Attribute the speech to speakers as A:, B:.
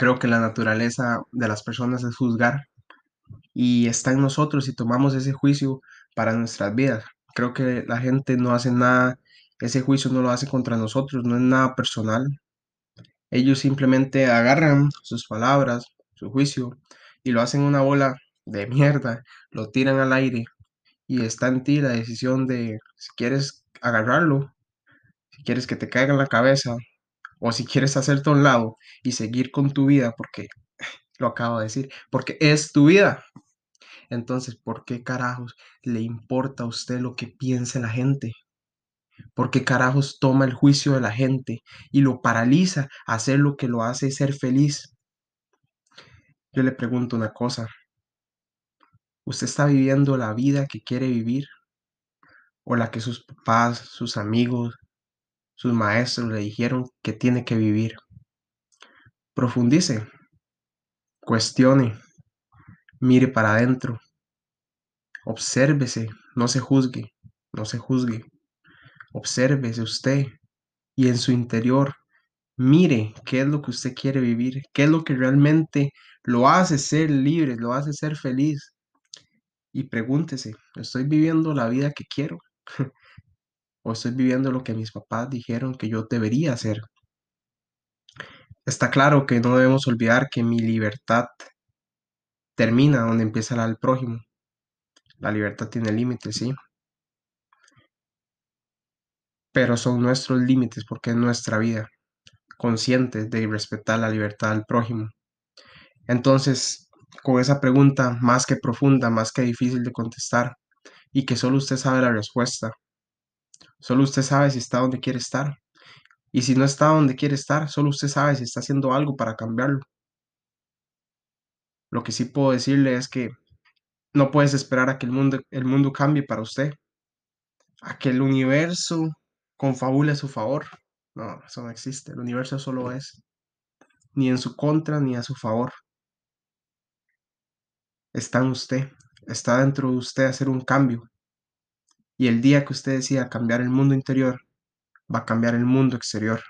A: Creo que la naturaleza de las personas es juzgar y está en nosotros si tomamos ese juicio para nuestras vidas. Creo que la gente no hace nada, ese juicio no lo hace contra nosotros, no es nada personal. Ellos simplemente agarran sus palabras, su juicio y lo hacen una bola de mierda, lo tiran al aire y está en ti la decisión de si quieres agarrarlo, si quieres que te caiga en la cabeza o si quieres hacerte a un lado y seguir con tu vida porque lo acabo de decir, porque es tu vida. Entonces, ¿por qué carajos le importa a usted lo que piense la gente? ¿Por qué carajos toma el juicio de la gente y lo paraliza a hacer lo que lo hace ser feliz? Yo le pregunto una cosa. ¿Usted está viviendo la vida que quiere vivir? ¿O la que sus papás, sus amigos, sus maestros le dijeron que tiene que vivir? Profundice, cuestione, mire para adentro, obsérvese, no se juzgue, no se juzgue. Obsérvese usted y en su interior mire qué es lo que usted quiere vivir, qué es lo que realmente lo hace ser libre, lo hace ser feliz. Y pregúntese, ¿estoy viviendo la vida que quiero? ¿O estoy viviendo lo que mis papás dijeron que yo debería hacer? Está claro que no debemos olvidar que mi libertad termina donde empieza la del prójimo. La libertad tiene límites, sí. Pero son nuestros límites porque es nuestra vida, conscientes de respetar la libertad del prójimo. Entonces, con esa pregunta más que profunda, más que difícil de contestar, y que solo usted sabe la respuesta, solo usted sabe si está donde quiere estar. Y si no está donde quiere estar, solo usted sabe si está haciendo algo para cambiarlo. Lo que sí puedo decirle es que no puedes esperar a que el mundo, el mundo cambie para usted, a que el universo confabule a su favor. No, eso no existe. El universo solo es ni en su contra ni a su favor. Está en usted, está dentro de usted hacer un cambio. Y el día que usted decida cambiar el mundo interior, va a cambiar el mundo exterior.